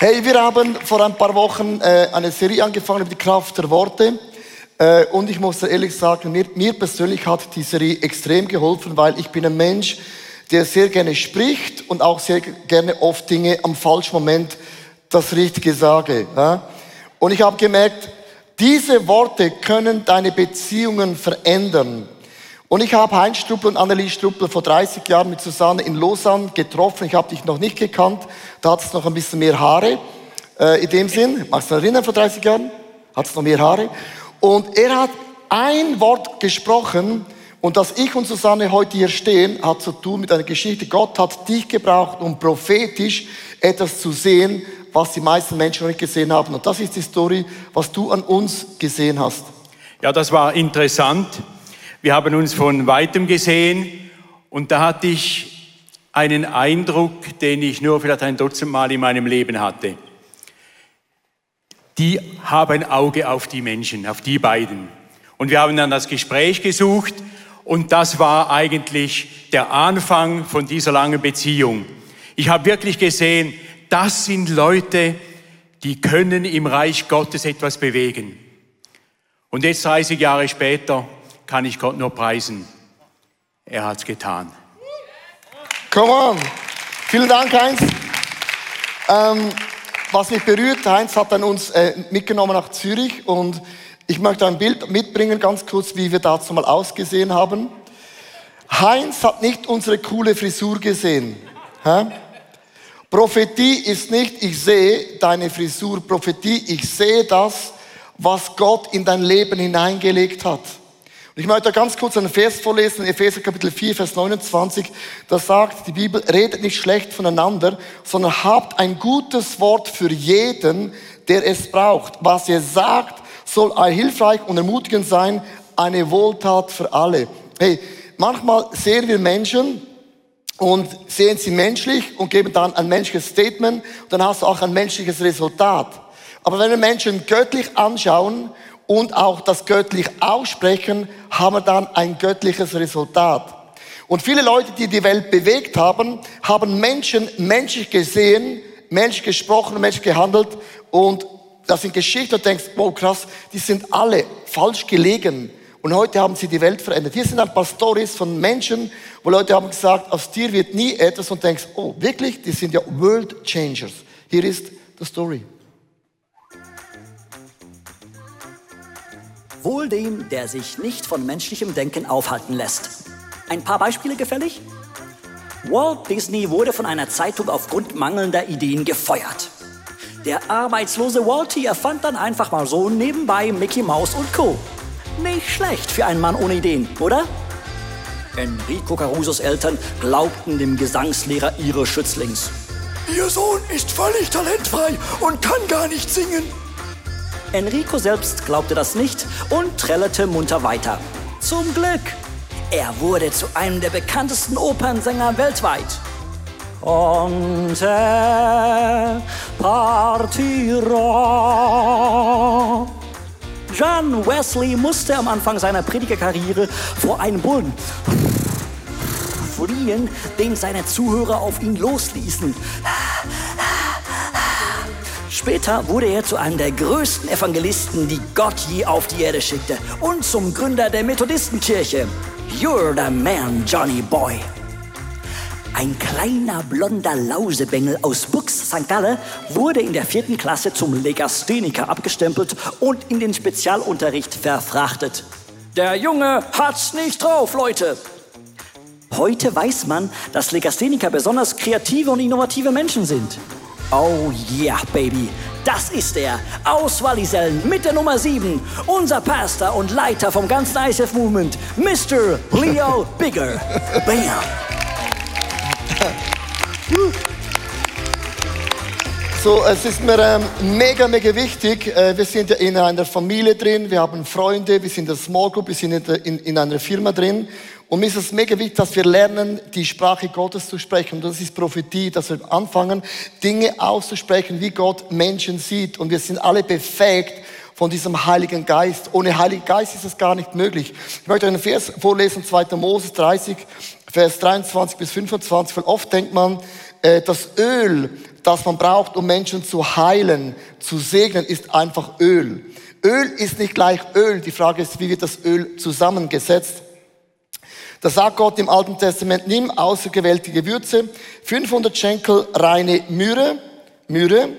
Hey, wir haben vor ein paar Wochen äh, eine Serie angefangen über die Kraft der Worte. Äh, und ich muss ehrlich sagen, mir, mir persönlich hat die Serie extrem geholfen, weil ich bin ein Mensch, der sehr gerne spricht und auch sehr gerne oft Dinge am falschen Moment das Richtige sage. Ja? Und ich habe gemerkt, diese Worte können deine Beziehungen verändern. Und ich habe Heinz Struppel und Annelies Struppel vor 30 Jahren mit Susanne in Lausanne getroffen. Ich habe dich noch nicht gekannt. Da hat es noch ein bisschen mehr Haare. Äh, in dem Sinn, magst du dich erinnern, vor 30 Jahren? Hat es noch mehr Haare. Und er hat ein Wort gesprochen, und dass ich und Susanne heute hier stehen, hat zu tun mit einer Geschichte. Gott hat dich gebraucht, um prophetisch etwas zu sehen, was die meisten Menschen noch nicht gesehen haben. Und das ist die Story, was du an uns gesehen hast. Ja, das war interessant. Wir haben uns von weitem gesehen und da hatte ich einen Eindruck, den ich nur vielleicht ein Dutzend Mal in meinem Leben hatte. Die haben ein Auge auf die Menschen, auf die beiden. Und wir haben dann das Gespräch gesucht und das war eigentlich der Anfang von dieser langen Beziehung. Ich habe wirklich gesehen, das sind Leute, die können im Reich Gottes etwas bewegen. Und jetzt 30 Jahre später kann ich Gott nur preisen. Er hat's getan. Come on. Vielen Dank, Heinz. Ähm, was mich berührt, Heinz hat dann uns äh, mitgenommen nach Zürich und ich möchte ein Bild mitbringen, ganz kurz, wie wir dazu mal ausgesehen haben. Heinz hat nicht unsere coole Frisur gesehen. Hä? Prophetie ist nicht, ich sehe deine Frisur. Prophetie, ich sehe das, was Gott in dein Leben hineingelegt hat. Ich möchte ganz kurz einen Vers vorlesen, Epheser Kapitel 4, Vers 29. Da sagt die Bibel, redet nicht schlecht voneinander, sondern habt ein gutes Wort für jeden, der es braucht. Was ihr sagt, soll hilfreich und ermutigend sein, eine Wohltat für alle. Hey, manchmal sehen wir Menschen und sehen sie menschlich und geben dann ein menschliches Statement dann hast du auch ein menschliches Resultat. Aber wenn wir Menschen göttlich anschauen und auch das göttlich aussprechen, haben wir dann ein göttliches Resultat. Und viele Leute, die die Welt bewegt haben, haben Menschen menschlich gesehen, menschlich gesprochen, menschlich gehandelt und das sind Geschichten, du denkst, wow, krass, die sind alle falsch gelegen. Und heute haben sie die Welt verändert. Hier sind ein paar Stories von Menschen, wo Leute haben gesagt, aus dir wird nie etwas und denkst, oh, wirklich? Die sind ja World Changers. Hier ist die Story. Wohl dem, der sich nicht von menschlichem Denken aufhalten lässt. Ein paar Beispiele gefällig? Walt Disney wurde von einer Zeitung aufgrund mangelnder Ideen gefeuert. Der arbeitslose Walty erfand dann einfach mal so nebenbei Mickey Mouse und Co. Nicht schlecht für einen Mann ohne Ideen, oder? Enrico Carusos Eltern glaubten dem Gesangslehrer ihres Schützlings. Ihr Sohn ist völlig talentfrei und kann gar nicht singen. Enrico selbst glaubte das nicht und trällerte munter weiter. Zum Glück! Er wurde zu einem der bekanntesten Opernsänger weltweit. Und er partirà. John Wesley musste am Anfang seiner Predigerkarriere vor einem Bullen fliehen, den seine Zuhörer auf ihn losließen. Später wurde er zu einem der größten Evangelisten, die Gott je auf die Erde schickte und zum Gründer der Methodistenkirche. You're the man, Johnny Boy. Ein kleiner blonder Lausebengel aus Bux St. Galle wurde in der vierten Klasse zum Legastheniker abgestempelt und in den Spezialunterricht verfrachtet. Der Junge hat's nicht drauf, Leute. Heute weiß man, dass Legastheniker besonders kreative und innovative Menschen sind. Oh yeah, Baby. Das ist er, aus Wallisellen mit der Nummer 7, unser Pastor und Leiter vom ganzen ISF Movement, Mr. Leo Bigger. Bam! So, es ist mir ähm, mega, mega wichtig. Äh, wir sind ja in einer Familie drin, wir haben Freunde, wir sind in der Small Group, wir sind in, in, in einer Firma drin. Und mir ist es mega wichtig, dass wir lernen, die Sprache Gottes zu sprechen. Und das ist Prophetie, dass wir anfangen, Dinge auszusprechen, wie Gott Menschen sieht. Und wir sind alle befähigt von diesem Heiligen Geist. Ohne Heiligen Geist ist es gar nicht möglich. Ich möchte einen Vers vorlesen, 2. Moses 30, Vers 23 bis 25, weil oft denkt man, äh, das Öl, das man braucht, um Menschen zu heilen, zu segnen, ist einfach Öl. Öl ist nicht gleich Öl. Die Frage ist, wie wird das Öl zusammengesetzt? Da sagt Gott im Alten Testament, nimm außergewählte Gewürze, 500 Schenkel reine Myrrhe, Myrrhe,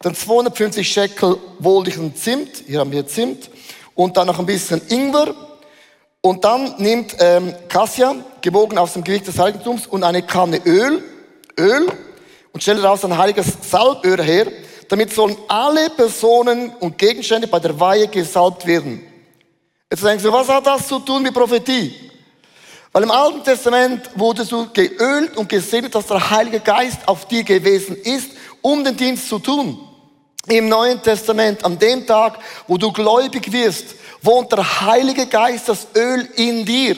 dann 250 Shekel wohligen Zimt, hier haben wir Zimt, und dann noch ein bisschen Ingwer, und dann nimmt ähm, Kassia, gewogen aus dem Gewicht des Heiligtums, und eine Kanne Öl, Öl, und stellt daraus ein heiliges Salböl her, damit sollen alle Personen und Gegenstände bei der Weihe gesalbt werden. Jetzt denkst du, was hat das zu tun mit Prophetie? Weil im Alten Testament wurdest du geölt und gesegnet, dass der Heilige Geist auf dir gewesen ist, um den Dienst zu tun. Im Neuen Testament, an dem Tag, wo du gläubig wirst, wohnt der Heilige Geist, das Öl in dir.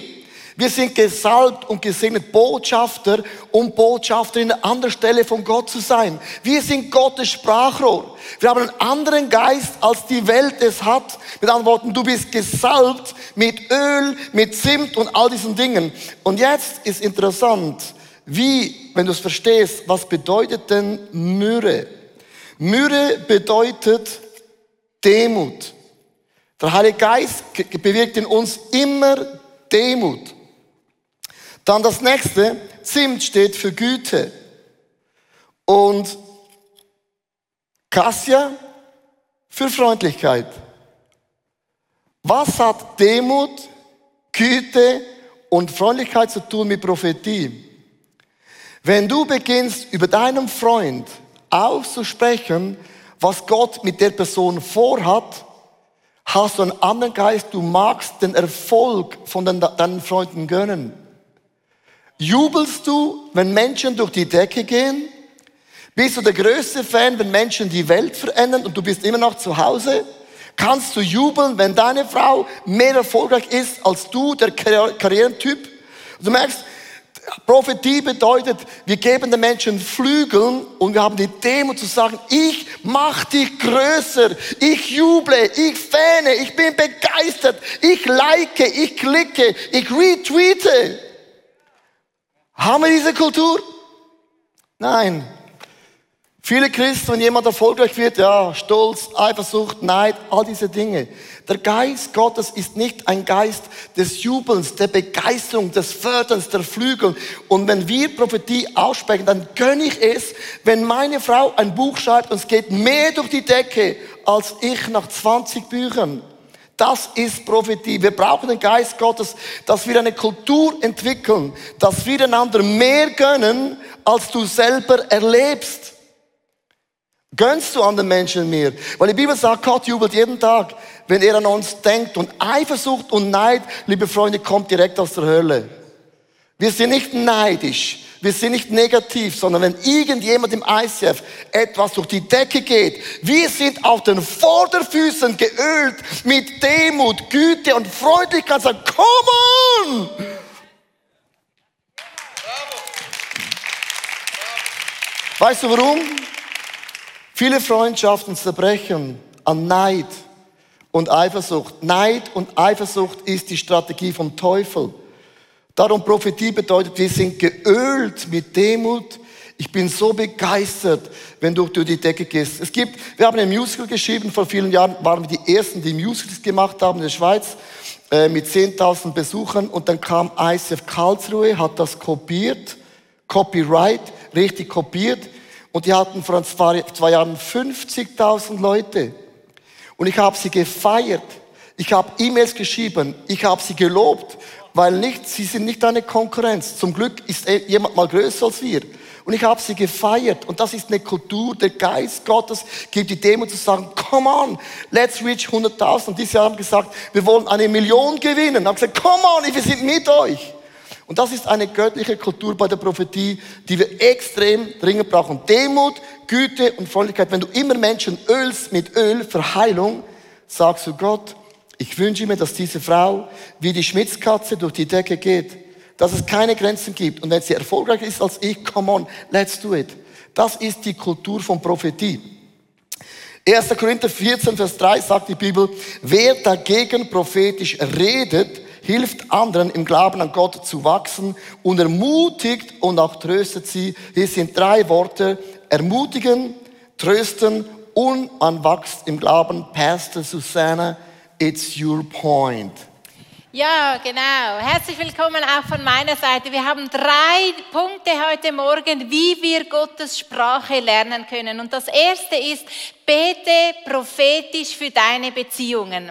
Wir sind gesalbt und gesegnet Botschafter, um Botschafter in einer anderen Stelle von Gott zu sein. Wir sind Gottes Sprachrohr. Wir haben einen anderen Geist, als die Welt es hat. Mit anderen Worten, du bist gesalbt mit Öl, mit Zimt und all diesen Dingen. Und jetzt ist interessant, wie, wenn du es verstehst, was bedeutet denn Myrrhe? Myrrhe bedeutet Demut. Der Heilige Geist bewirkt in uns immer Demut. Dann das nächste, Zimt steht für Güte. Und Kassia für Freundlichkeit. Was hat Demut, Güte und Freundlichkeit zu tun mit Prophetie? Wenn du beginnst, über deinen Freund auszusprechen, was Gott mit der Person vorhat, hast du einen anderen Geist, du magst den Erfolg von deinen Freunden gönnen. Jubelst du, wenn Menschen durch die Decke gehen? Bist du der größte Fan, wenn Menschen die Welt verändern und du bist immer noch zu Hause? Kannst du jubeln, wenn deine Frau mehr erfolgreich ist als du, der Karrierentyp? Du merkst, Prophetie bedeutet, wir geben den Menschen Flügeln und wir haben die Demut zu sagen, ich mach dich größer, ich juble, ich fähne, ich bin begeistert, ich like, ich klicke, ich retweete. Haben wir diese Kultur? Nein. Viele Christen, wenn jemand erfolgreich wird, ja, Stolz, Eifersucht, Neid, all diese Dinge. Der Geist Gottes ist nicht ein Geist des Jubelns, der Begeisterung, des Förderns, der Flügel. Und wenn wir Prophetie aussprechen, dann gönne ich es, wenn meine Frau ein Buch schreibt und es geht mehr durch die Decke als ich nach 20 Büchern. Das ist Prophetie. Wir brauchen den Geist Gottes, dass wir eine Kultur entwickeln, dass wir einander mehr gönnen, als du selber erlebst. Gönnst du anderen Menschen mehr? Weil die Bibel sagt, Gott jubelt jeden Tag, wenn er an uns denkt. Und Eifersucht und Neid, liebe Freunde, kommt direkt aus der Hölle. Wir sind nicht neidisch. Wir sind nicht negativ, sondern wenn irgendjemand im ICF etwas durch die Decke geht, wir sind auf den Vorderfüßen geölt mit Demut, Güte und Freundlichkeit. Sagen, come on! Weißt du warum? Viele Freundschaften zerbrechen an Neid und Eifersucht. Neid und Eifersucht ist die Strategie vom Teufel. Darum Prophetie bedeutet, wir sind geölt mit Demut. Ich bin so begeistert, wenn du durch die Decke gehst. Es gibt, wir haben ein Musical geschrieben, vor vielen Jahren waren wir die Ersten, die Musicals gemacht haben in der Schweiz, äh, mit 10.000 Besuchern. Und dann kam ICF Karlsruhe, hat das kopiert, Copyright, richtig kopiert. Und die hatten vor zwei, zwei Jahren 50.000 Leute. Und ich habe sie gefeiert. Ich habe E-Mails geschrieben. Ich habe sie gelobt weil nicht, sie sind nicht eine Konkurrenz. Zum Glück ist jemand mal größer als wir. Und ich habe sie gefeiert. Und das ist eine Kultur, der Geist Gottes gibt die Demo zu sagen, come on, let's reach 100.000. Und dieses Jahr haben gesagt, wir wollen eine Million gewinnen. Und haben gesagt, come on, wir sind mit euch. Und das ist eine göttliche Kultur bei der Prophetie, die wir extrem dringend brauchen. Demut, Güte und Freundlichkeit. Wenn du immer Menschen ölst mit Öl für Heilung, sagst du Gott, ich wünsche mir, dass diese Frau wie die Schmitzkatze durch die Decke geht, dass es keine Grenzen gibt. Und wenn sie erfolgreicher ist als ich, come on, let's do it. Das ist die Kultur von Prophetie. 1. Korinther 14, Vers 3 sagt die Bibel, wer dagegen prophetisch redet, hilft anderen im Glauben an Gott zu wachsen und ermutigt und auch tröstet sie. Hier sind drei Worte, ermutigen, trösten und man wächst im Glauben. Pastor Susanna, it's your point. Ja, genau. Herzlich willkommen auch von meiner Seite. Wir haben drei Punkte heute Morgen, wie wir Gottes Sprache lernen können. Und das erste ist, bete prophetisch für deine Beziehungen.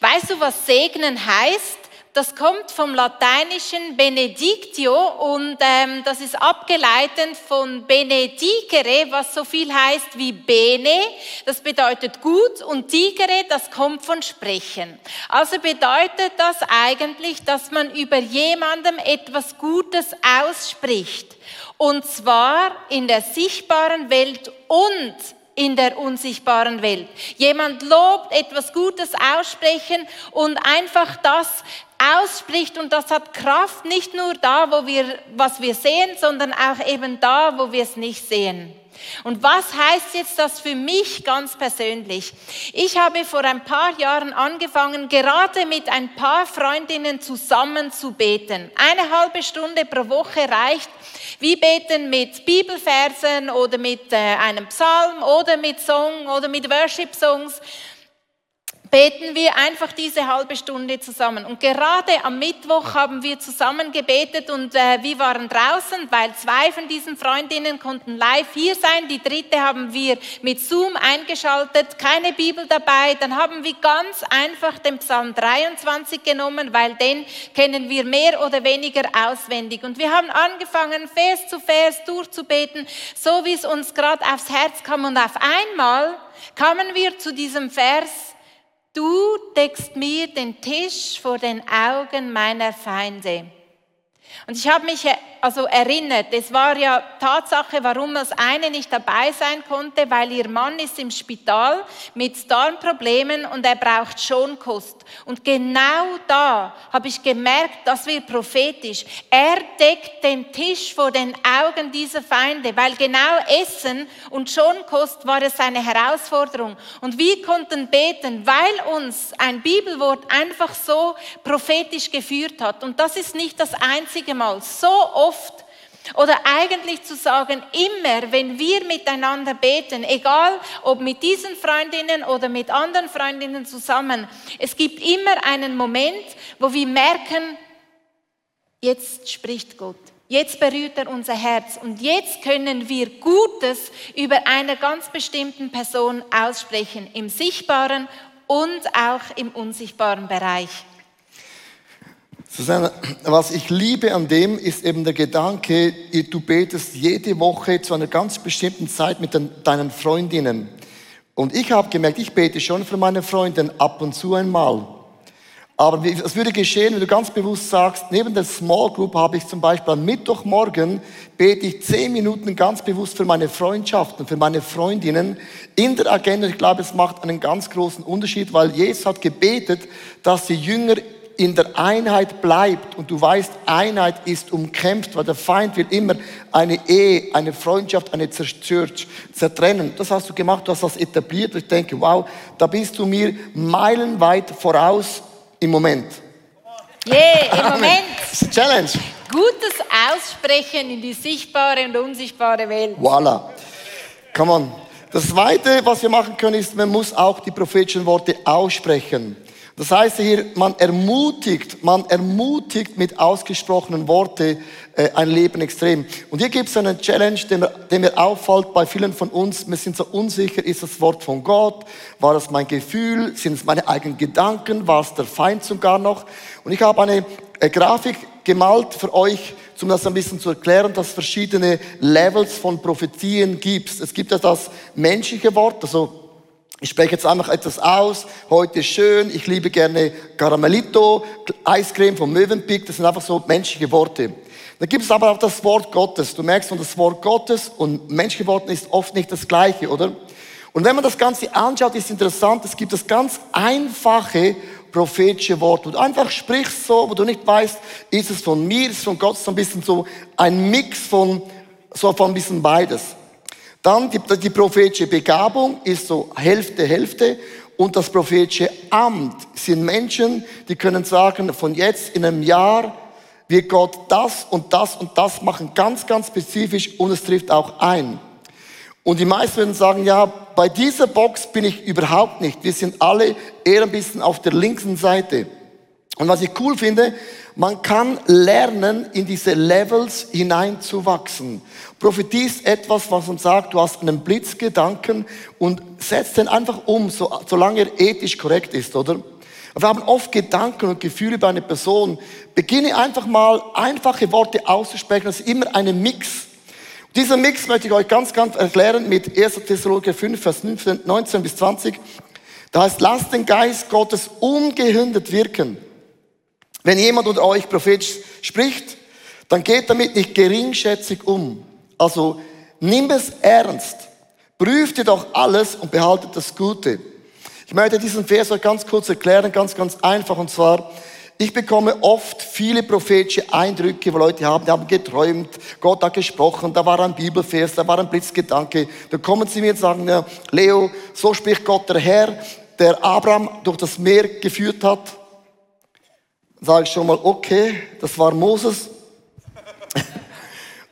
Weißt du, was segnen heißt? Das kommt vom lateinischen benedictio und ähm, das ist abgeleitet von benedicere, was so viel heißt wie bene, das bedeutet gut und digere, das kommt von sprechen. Also bedeutet das eigentlich, dass man über jemandem etwas Gutes ausspricht und zwar in der sichtbaren Welt und in der unsichtbaren Welt. Jemand lobt, etwas Gutes aussprechen und einfach das ausspricht und das hat Kraft nicht nur da, wo wir, was wir sehen, sondern auch eben da, wo wir es nicht sehen. Und was heißt jetzt das für mich ganz persönlich? Ich habe vor ein paar Jahren angefangen, gerade mit ein paar Freundinnen zusammen zu beten. Eine halbe Stunde pro Woche reicht. Wir beten mit Bibelversen oder mit äh, einem Psalm oder mit Song oder mit Worship-Songs beten wir einfach diese halbe Stunde zusammen. Und gerade am Mittwoch haben wir zusammen gebetet und äh, wir waren draußen, weil zwei von diesen Freundinnen konnten live hier sein. Die dritte haben wir mit Zoom eingeschaltet, keine Bibel dabei. Dann haben wir ganz einfach den Psalm 23 genommen, weil den kennen wir mehr oder weniger auswendig. Und wir haben angefangen, Vers zu Vers durchzubeten, so wie es uns gerade aufs Herz kam. Und auf einmal kamen wir zu diesem Vers, Du deckst mir den Tisch vor den Augen meiner Feinde. Und ich habe mich also erinnert, es war ja Tatsache, warum das eine nicht dabei sein konnte, weil ihr Mann ist im Spital mit Darmproblemen und er braucht Schonkost. Und genau da habe ich gemerkt, das wird prophetisch. Er deckt den Tisch vor den Augen dieser Feinde, weil genau Essen und Schonkost war es seine Herausforderung. Und wir konnten beten, weil uns ein Bibelwort einfach so prophetisch geführt hat. Und das ist nicht das einzige Mal. So oft oder eigentlich zu sagen, immer wenn wir miteinander beten, egal ob mit diesen Freundinnen oder mit anderen Freundinnen zusammen, es gibt immer einen Moment, wo wir merken, jetzt spricht Gott. Jetzt berührt er unser Herz und jetzt können wir Gutes über eine ganz bestimmten Person aussprechen, im sichtbaren und auch im unsichtbaren Bereich. Susanne, was ich liebe an dem ist eben der Gedanke, du betest jede Woche zu einer ganz bestimmten Zeit mit deinen Freundinnen. Und ich habe gemerkt, ich bete schon für meine Freundin ab und zu einmal. Aber es würde geschehen, wenn du ganz bewusst sagst, neben der Small Group habe ich zum Beispiel am Mittwochmorgen bete ich zehn Minuten ganz bewusst für meine Freundschaften, für meine Freundinnen in der Agenda. Ich glaube, es macht einen ganz großen Unterschied, weil Jesus hat gebetet, dass die Jünger in der Einheit bleibt und du weißt, Einheit ist umkämpft, weil der Feind will immer eine Ehe, eine Freundschaft, eine zerstört, zertrennen. Das hast du gemacht, du hast das etabliert. Ich denke, wow, da bist du mir meilenweit voraus im Moment. Yeah, im Moment. Challenge. Gutes Aussprechen in die sichtbare und unsichtbare Welt. Voila. Come on. Das Zweite, was wir machen können, ist, man muss auch die prophetischen Worte aussprechen. Das heißt hier, man ermutigt, man ermutigt mit ausgesprochenen Worten äh, ein Leben extrem. Und hier gibt es einen Challenge, der mir, der mir auffällt bei vielen von uns. Wir sind so unsicher, ist das Wort von Gott? War das mein Gefühl? Sind es meine eigenen Gedanken? War es der Feind sogar noch? Und ich habe eine äh, Grafik gemalt für euch, um das ein bisschen zu erklären, dass es verschiedene Levels von Prophetien gibt. Es gibt ja das menschliche Wort, also ich spreche jetzt einfach etwas aus. Heute ist schön. Ich liebe gerne Caramelito, Eiscreme vom Mövenpick. Das sind einfach so menschliche Worte. Dann gibt es aber auch das Wort Gottes. Du merkst, von das Wort Gottes und menschliche Worte ist oft nicht das Gleiche, oder? Und wenn man das Ganze anschaut, ist interessant. Es gibt das ganz einfache prophetische Wort, wo du einfach sprichst so, wo du nicht weißt, ist es von mir, ist es von Gott, so ein bisschen so ein Mix von, so von ein bisschen beides. Dann die, die prophetische Begabung ist so Hälfte, Hälfte. und das prophetische Amt sind Menschen, die können sagen, von jetzt in einem Jahr wird Gott das und das und das machen, ganz, ganz spezifisch und es trifft auch ein. Und die meisten würden sagen, ja, bei dieser Box bin ich überhaupt nicht. Wir sind alle eher ein bisschen auf der linken Seite. Und was ich cool finde, man kann lernen, in diese Levels hineinzuwachsen. Prophetie ist etwas, was uns sagt, du hast einen Blitzgedanken und setzt den einfach um, so, solange er ethisch korrekt ist, oder? Wir haben oft Gedanken und Gefühle über eine Person. Beginne einfach mal einfache Worte auszusprechen. Das ist immer ein Mix. Dieser Mix möchte ich euch ganz, ganz erklären mit 1. Thessaloniker 5, Vers 19 bis 20. Da heißt, lasst den Geist Gottes ungehindert wirken. Wenn jemand unter euch prophetisch spricht, dann geht damit nicht geringschätzig um. Also nimm es ernst. Prüft ihr doch alles und behaltet das Gute. Ich möchte diesen Vers euch ganz kurz erklären, ganz, ganz einfach. Und zwar, ich bekomme oft viele prophetische Eindrücke, wo Leute haben, die haben geträumt, Gott hat gesprochen, da war ein Bibelvers, da war ein Blitzgedanke. Dann kommen sie mir und sagen, ja, Leo, so spricht Gott der Herr, der Abraham durch das Meer geführt hat. Sage ich schon mal, okay, das war Moses.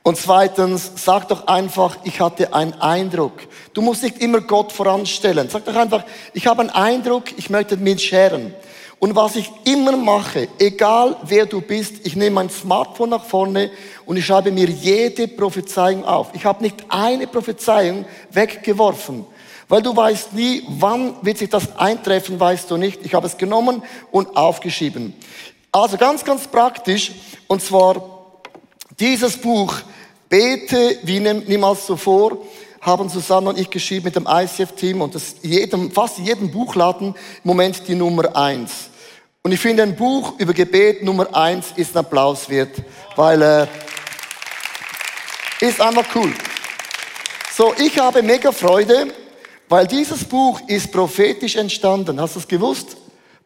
Und zweitens, sag doch einfach, ich hatte einen Eindruck. Du musst nicht immer Gott voranstellen. Sag doch einfach, ich habe einen Eindruck, ich möchte mit scheren. Und was ich immer mache, egal wer du bist, ich nehme mein Smartphone nach vorne und ich schreibe mir jede Prophezeiung auf. Ich habe nicht eine Prophezeiung weggeworfen, weil du weißt nie, wann wird sich das eintreffen, weißt du nicht. Ich habe es genommen und aufgeschrieben. Also ganz, ganz praktisch, und zwar dieses Buch, Bete wie niemals zuvor, haben Susanne und ich geschrieben mit dem ICF-Team und das jedem, fast jedem Buchladen im Moment die Nummer eins. Und ich finde, ein Buch über Gebet Nummer eins ist ein Applaus wert, weil äh, ist einfach cool. So, ich habe mega Freude, weil dieses Buch ist prophetisch entstanden. Hast du es gewusst?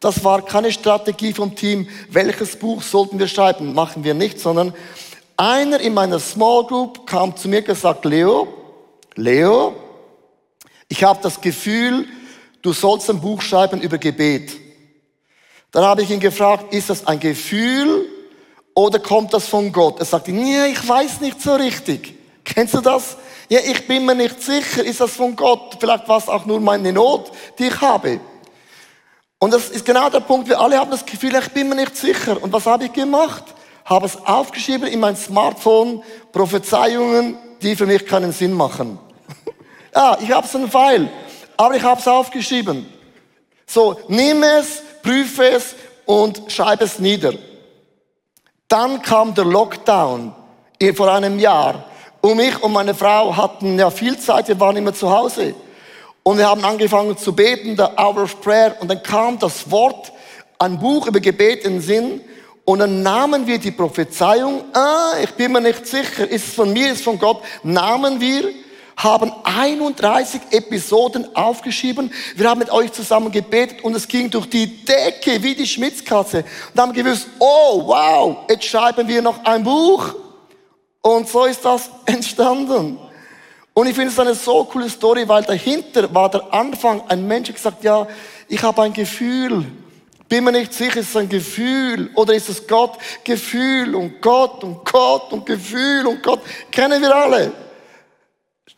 Das war keine Strategie vom Team, welches Buch sollten wir schreiben. Machen wir nicht, sondern einer in meiner Small Group kam zu mir und gesagt, Leo, Leo, ich habe das Gefühl, du sollst ein Buch schreiben über Gebet. Dann habe ich ihn gefragt, ist das ein Gefühl oder kommt das von Gott? Er sagte, nee, ich weiß nicht so richtig. Kennst du das? Ja, ich bin mir nicht sicher, ist das von Gott? Vielleicht war es auch nur meine Not, die ich habe. Und das ist genau der Punkt, wir alle haben das Gefühl, ich bin mir nicht sicher. Und was habe ich gemacht? Habe es aufgeschrieben in mein Smartphone, Prophezeiungen, die für mich keinen Sinn machen. ja, ich habe es einen Pfeil, aber ich habe es aufgeschrieben. So, nimm es, prüfe es und schreibe es nieder. Dann kam der Lockdown vor einem Jahr. Und ich und meine Frau hatten ja viel Zeit, wir waren immer zu Hause. Und wir haben angefangen zu beten, der Hour of Prayer. Und dann kam das Wort, ein Buch über Gebet in Sinn. Und dann nahmen wir die Prophezeiung, ah, ich bin mir nicht sicher, ist es von mir, ist es von Gott, nahmen wir haben 31 Episoden aufgeschrieben. Wir haben mit euch zusammen gebetet und es ging durch die Decke wie die Schmitzkatze. Und haben gewusst, oh wow, jetzt schreiben wir noch ein Buch. Und so ist das entstanden. Und ich finde es eine so coole Story, weil dahinter war der Anfang, ein Mensch hat gesagt, ja, ich habe ein Gefühl. Bin mir nicht sicher, ist es ein Gefühl oder ist es Gott? Gefühl und Gott und Gott und Gefühl und Gott. Kennen wir alle.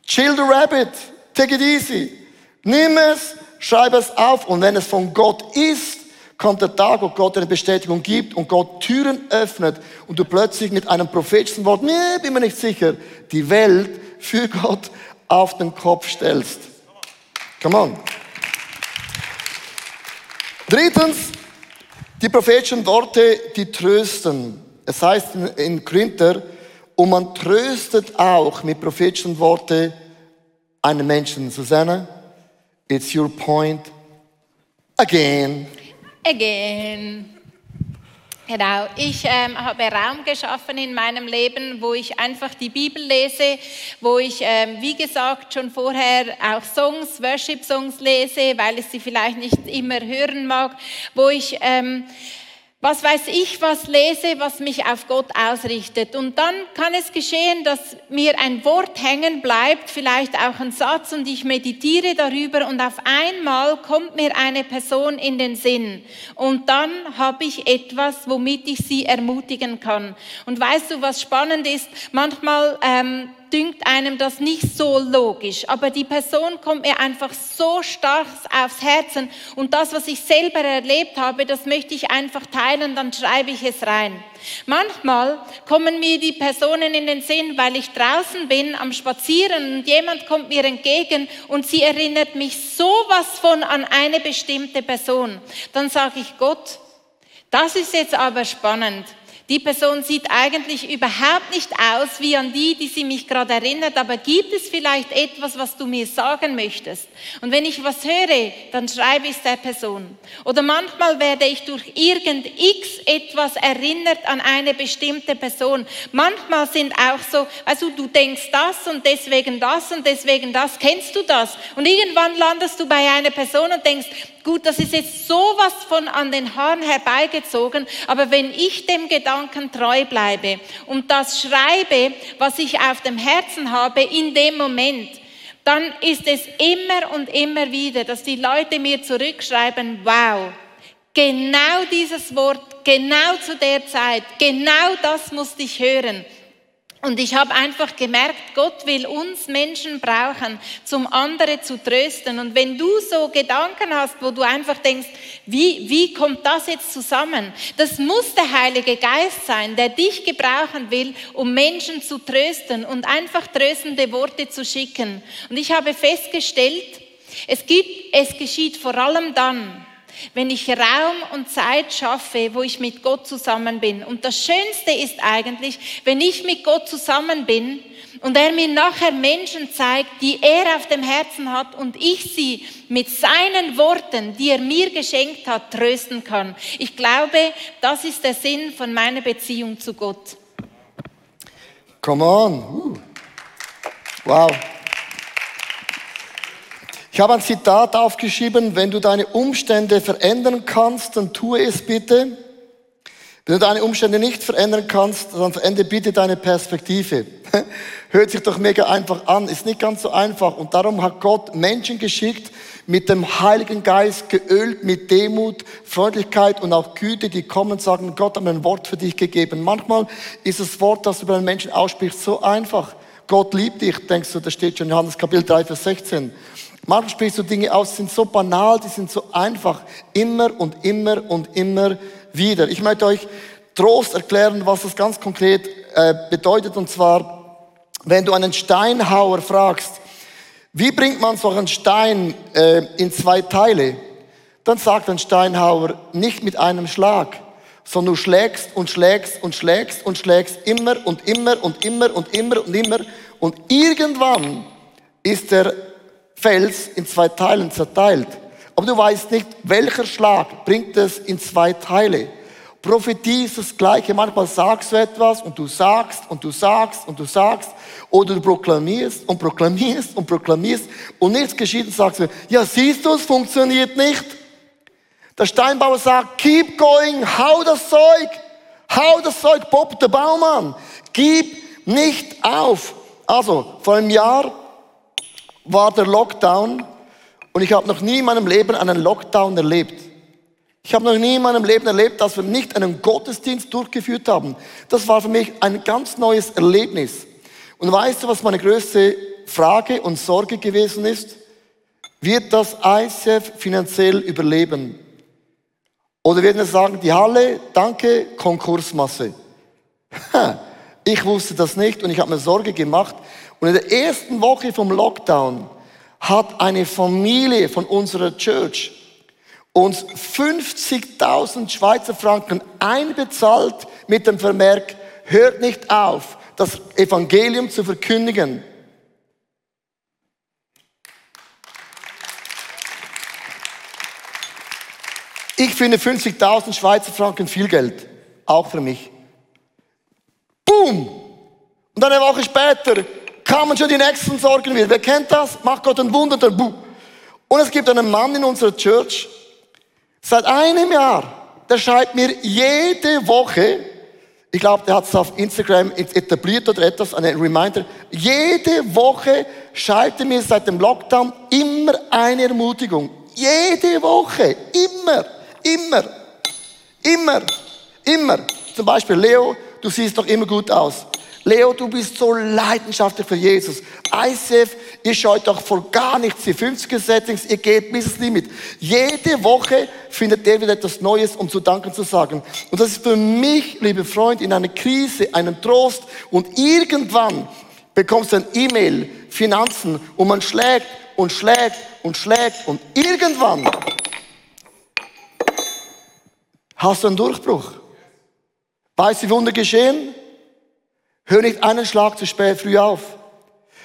Chill the rabbit. Take it easy. Nimm es, schreib es auf und wenn es von Gott ist, kommt der Tag, wo Gott eine Bestätigung gibt und Gott Türen öffnet und du plötzlich mit einem prophetischen Wort, nee, bin mir nicht sicher, die Welt für Gott auf den Kopf stellst. Come on. Drittens, die prophetischen Worte, die trösten. Es heißt in Korinther, und man tröstet auch mit prophetischen Worten einen Menschen. Susanne, it's your point again. Again. Genau, ich ähm, habe Raum geschaffen in meinem Leben, wo ich einfach die Bibel lese, wo ich, ähm, wie gesagt, schon vorher auch Songs, Worship-Songs lese, weil ich sie vielleicht nicht immer hören mag, wo ich... Ähm, was weiß ich was lese, was mich auf Gott ausrichtet. Und dann kann es geschehen, dass mir ein Wort hängen bleibt, vielleicht auch ein Satz, und ich meditiere darüber und auf einmal kommt mir eine Person in den Sinn. Und dann habe ich etwas, womit ich sie ermutigen kann. Und weißt du, was spannend ist? Manchmal ähm, dünkt einem das nicht so logisch, aber die Person kommt mir einfach so stark aufs Herzen und das, was ich selber erlebt habe, das möchte ich einfach teilen, dann schreibe ich es rein. Manchmal kommen mir die Personen in den Sinn, weil ich draußen bin am Spazieren und jemand kommt mir entgegen und sie erinnert mich sowas von an eine bestimmte Person. Dann sage ich Gott, das ist jetzt aber spannend. Die Person sieht eigentlich überhaupt nicht aus wie an die, die sie mich gerade erinnert, aber gibt es vielleicht etwas, was du mir sagen möchtest? Und wenn ich was höre, dann schreibe ich es der Person. Oder manchmal werde ich durch irgend X etwas erinnert an eine bestimmte Person. Manchmal sind auch so, also du denkst das und deswegen das und deswegen das. Kennst du das? Und irgendwann landest du bei einer Person und denkst, gut, das ist jetzt sowas von an den Haaren herbeigezogen, aber wenn ich dem Gedanken treu bleibe und das schreibe, was ich auf dem Herzen habe in dem Moment, dann ist es immer und immer wieder, dass die Leute mir zurückschreiben, wow, genau dieses Wort, genau zu der Zeit, genau das musste ich hören. Und ich habe einfach gemerkt, Gott will uns Menschen brauchen, zum andere zu trösten. Und wenn du so Gedanken hast, wo du einfach denkst, wie, wie kommt das jetzt zusammen? Das muss der Heilige Geist sein, der dich gebrauchen will, um Menschen zu trösten und einfach tröstende Worte zu schicken. Und ich habe festgestellt, es, gibt, es geschieht vor allem dann, wenn ich Raum und Zeit schaffe, wo ich mit Gott zusammen bin. Und das Schönste ist eigentlich, wenn ich mit Gott zusammen bin und er mir nachher Menschen zeigt, die er auf dem Herzen hat und ich sie mit seinen Worten, die er mir geschenkt hat, trösten kann. Ich glaube, das ist der Sinn von meiner Beziehung zu Gott. Come on. Wow. Ich habe ein Zitat aufgeschrieben, wenn du deine Umstände verändern kannst, dann tue es bitte. Wenn du deine Umstände nicht verändern kannst, dann verändere bitte deine Perspektive. Hört sich doch mega einfach an, ist nicht ganz so einfach. Und darum hat Gott Menschen geschickt, mit dem Heiligen Geist geölt, mit Demut, Freundlichkeit und auch Güte, die kommen und sagen, Gott hat mir ein Wort für dich gegeben. Manchmal ist das Wort, das du bei einem Menschen aussprichst, so einfach. Gott liebt dich, denkst du, das steht schon in Johannes Kapitel 3, Vers 16. Manchmal sprichst du Dinge aus, sind so banal, die sind so einfach. Immer und immer und immer wieder. Ich möchte euch Trost erklären, was das ganz konkret äh, bedeutet. Und zwar, wenn du einen Steinhauer fragst, wie bringt man so einen Stein äh, in zwei Teile? Dann sagt ein Steinhauer nicht mit einem Schlag, sondern du schlägst und schlägst und schlägst und schlägst immer und immer und immer und immer und immer. Und irgendwann ist der Fels in zwei Teilen zerteilt. Aber du weißt nicht, welcher Schlag bringt es in zwei Teile. Prophetie ist das Gleiche. Manchmal sagst du etwas und du sagst und du sagst und du sagst oder du proklamierst und proklamierst und proklamierst und nichts geschieht und sagst du, ja siehst du, es funktioniert nicht. Der Steinbauer sagt, keep going, hau das Zeug, hau das Zeug, Bob der Baumann, gib nicht auf. Also, vor einem Jahr war der Lockdown und ich habe noch nie in meinem Leben einen Lockdown erlebt. Ich habe noch nie in meinem Leben erlebt, dass wir nicht einen Gottesdienst durchgeführt haben. Das war für mich ein ganz neues Erlebnis. Und weißt du, was meine größte Frage und Sorge gewesen ist? Wird das ICF finanziell überleben? Oder werden wir sagen, die Halle, danke, Konkursmasse. Ich wusste das nicht und ich habe mir Sorge gemacht, und in der ersten Woche vom Lockdown hat eine Familie von unserer Church uns 50.000 Schweizer Franken einbezahlt mit dem Vermerk, hört nicht auf, das Evangelium zu verkündigen. Ich finde 50.000 Schweizer Franken viel Geld, auch für mich. Boom! Und eine Woche später kamen schon die nächsten Sorgen wieder. Wer kennt das? Macht Gott ein Wunder, dann buh. Und es gibt einen Mann in unserer Church, seit einem Jahr der schreibt mir jede Woche, ich glaube, der hat es auf Instagram etabliert oder etwas, eine Reminder. Jede Woche schreibt er mir seit dem Lockdown immer eine Ermutigung. Jede Woche. Immer. Immer. Immer. Immer. Zum Beispiel, Leo, du siehst doch immer gut aus. Leo, du bist so leidenschaftlich für Jesus. ICF, ihr scheut doch vor gar nichts die 50er-Settings, ihr geht bis ins Limit. Jede Woche findet er wieder etwas Neues, um zu danken zu sagen. Und das ist für mich, liebe Freunde, in einer Krise, einen Trost. Und irgendwann bekommst du ein E-Mail, Finanzen, und man schlägt und schlägt und schlägt. Und irgendwann hast du einen Durchbruch. Weißt du, wie Wunder geschehen? Hör nicht einen Schlag zu spät früh auf.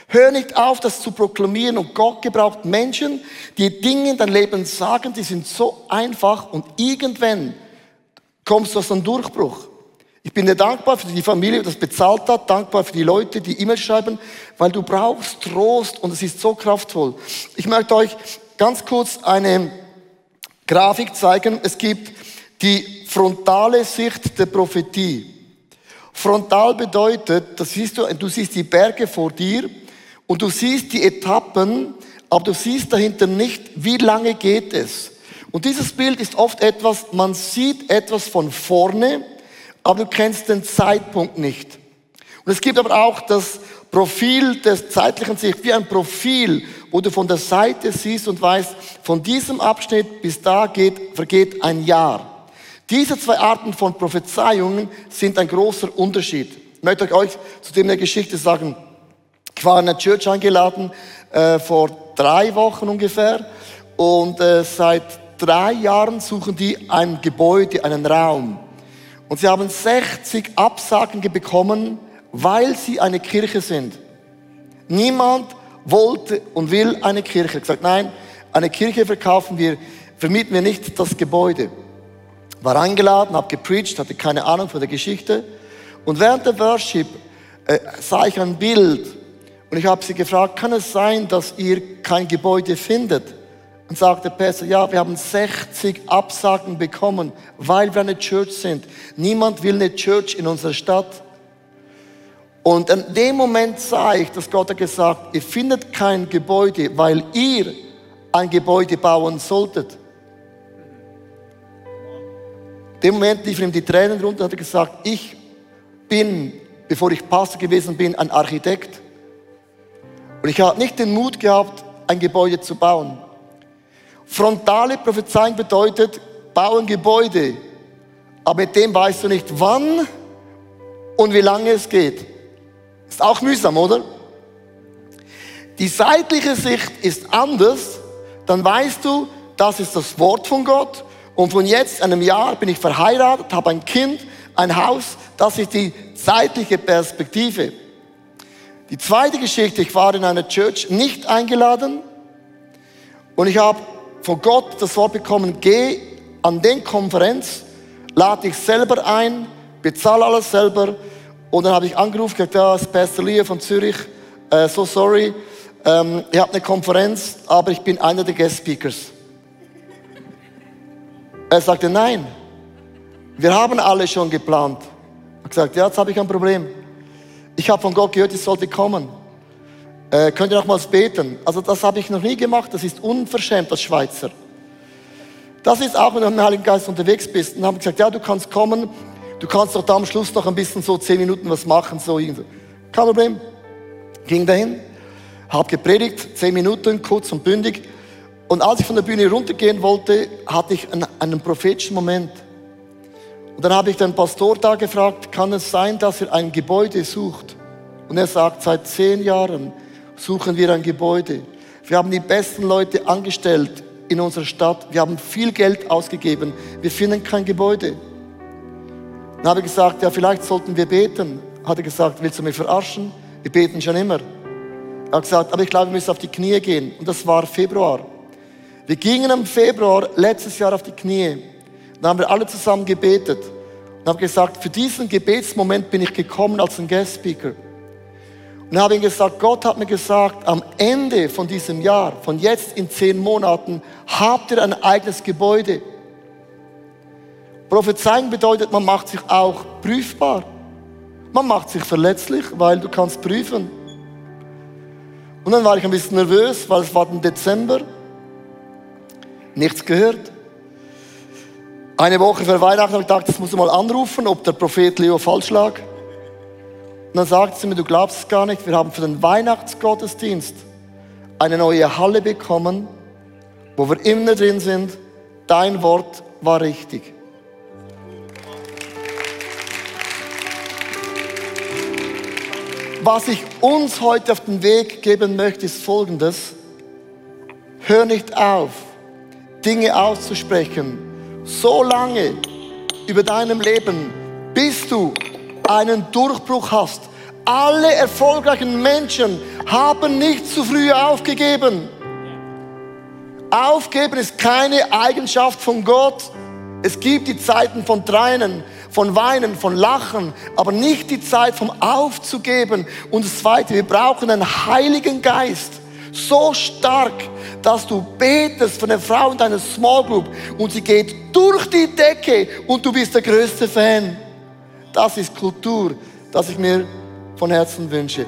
Hör nicht auf, das zu proklamieren. Und Gott gebraucht Menschen, die Dinge in dein Leben sagen, die sind so einfach und irgendwann kommst du aus einem Durchbruch. Ich bin dir dankbar für die Familie, die das bezahlt hat, dankbar für die Leute, die E-Mails schreiben, weil du brauchst Trost und es ist so kraftvoll. Ich möchte euch ganz kurz eine Grafik zeigen. Es gibt die frontale Sicht der Prophetie. Frontal bedeutet, das siehst du, du siehst die Berge vor dir und du siehst die Etappen, aber du siehst dahinter nicht, wie lange geht es. Und dieses Bild ist oft etwas, man sieht etwas von vorne, aber du kennst den Zeitpunkt nicht. Und es gibt aber auch das Profil des zeitlichen Sicht, wie ein Profil, wo du von der Seite siehst und weißt, von diesem Abschnitt bis da geht, vergeht ein Jahr. Diese zwei Arten von Prophezeiungen sind ein großer Unterschied. Ich möchte euch zu dem eine Geschichte sagen. Ich war in einer Church eingeladen äh, vor drei Wochen ungefähr und äh, seit drei Jahren suchen die ein Gebäude, einen Raum. Und sie haben 60 Absagen bekommen, weil sie eine Kirche sind. Niemand wollte und will eine Kirche. Ich gesagt, nein, eine Kirche verkaufen wir, vermieten wir nicht das Gebäude war eingeladen, habe gepreacht, hatte keine Ahnung von der Geschichte. Und während der Worship äh, sah ich ein Bild und ich habe sie gefragt, kann es sein, dass ihr kein Gebäude findet? Und sagte Pastor, ja, wir haben 60 Absagen bekommen, weil wir eine Church sind. Niemand will eine Church in unserer Stadt. Und in dem Moment sah ich, dass Gott hat gesagt, ihr findet kein Gebäude, weil ihr ein Gebäude bauen solltet dem Moment liefen ihm die Tränen runter hat gesagt, ich bin, bevor ich Pastor gewesen bin, ein Architekt. Und ich habe nicht den Mut gehabt, ein Gebäude zu bauen. Frontale Prophezeiung bedeutet, bauen Gebäude. Aber mit dem weißt du nicht, wann und wie lange es geht. Ist auch mühsam, oder? Die seitliche Sicht ist anders. Dann weißt du, das ist das Wort von Gott und von jetzt einem Jahr bin ich verheiratet, habe ein Kind, ein Haus. Das ist die zeitliche Perspektive. Die zweite Geschichte, ich war in einer Church nicht eingeladen und ich habe von Gott das Wort bekommen, geh an den Konferenz, lade dich selber ein, bezahle alles selber. Und dann habe ich angerufen, gesagt, ja, das ist Pastor Lee von Zürich, äh, so sorry, ähm, ich habe eine Konferenz, aber ich bin einer der Guest Speakers. Er sagte, nein, wir haben alle schon geplant. Er gesagt, ja, jetzt habe ich ein Problem. Ich habe von Gott gehört, ich sollte kommen. Äh, könnt ihr nochmals beten? Also das habe ich noch nie gemacht, das ist unverschämt als Schweizer. Das ist auch, wenn du mit dem Heiligen Geist unterwegs bist. Und haben gesagt, ja, du kannst kommen, du kannst doch da am Schluss noch ein bisschen so zehn Minuten was machen, so irgendwie. Kein Problem. Ging dahin, habe gepredigt, zehn Minuten, kurz und bündig. Und als ich von der Bühne runtergehen wollte, hatte ich einen, einen prophetischen Moment. Und dann habe ich den Pastor da gefragt, kann es sein, dass er ein Gebäude sucht? Und er sagt, seit zehn Jahren suchen wir ein Gebäude. Wir haben die besten Leute angestellt in unserer Stadt. Wir haben viel Geld ausgegeben. Wir finden kein Gebäude. Dann habe ich gesagt, ja, vielleicht sollten wir beten. Hat er gesagt, willst du mich verarschen? Wir beten schon immer. Er hat gesagt, aber ich glaube, wir müssen auf die Knie gehen. Und das war Februar. Wir gingen im Februar letztes Jahr auf die Knie. Dann haben wir alle zusammen gebetet und haben gesagt, für diesen Gebetsmoment bin ich gekommen als ein Guest Speaker. Und habe ihm gesagt, Gott hat mir gesagt, am Ende von diesem Jahr, von jetzt in zehn Monaten, habt ihr ein eigenes Gebäude. Prophezeien bedeutet, man macht sich auch prüfbar. Man macht sich verletzlich, weil du kannst prüfen. Und dann war ich ein bisschen nervös, weil es war im Dezember. Nichts gehört. Eine Woche vor Weihnachten habe ich gedacht, das muss ich mal anrufen, ob der Prophet Leo falsch lag. Und dann sagt sie mir, du glaubst es gar nicht, wir haben für den Weihnachtsgottesdienst eine neue Halle bekommen, wo wir immer drin sind. Dein Wort war richtig. Was ich uns heute auf den Weg geben möchte, ist Folgendes. Hör nicht auf, Dinge auszusprechen, so lange über deinem Leben, bis du einen Durchbruch hast. Alle erfolgreichen Menschen haben nicht zu früh aufgegeben. Aufgeben ist keine Eigenschaft von Gott. Es gibt die Zeiten von Tränen, von Weinen, von Lachen, aber nicht die Zeit vom Aufzugeben. Und das Zweite, wir brauchen einen Heiligen Geist, so stark, dass du betest von der Frau in deiner Small Group und sie geht durch die Decke und du bist der größte Fan. Das ist Kultur, das ich mir von Herzen wünsche.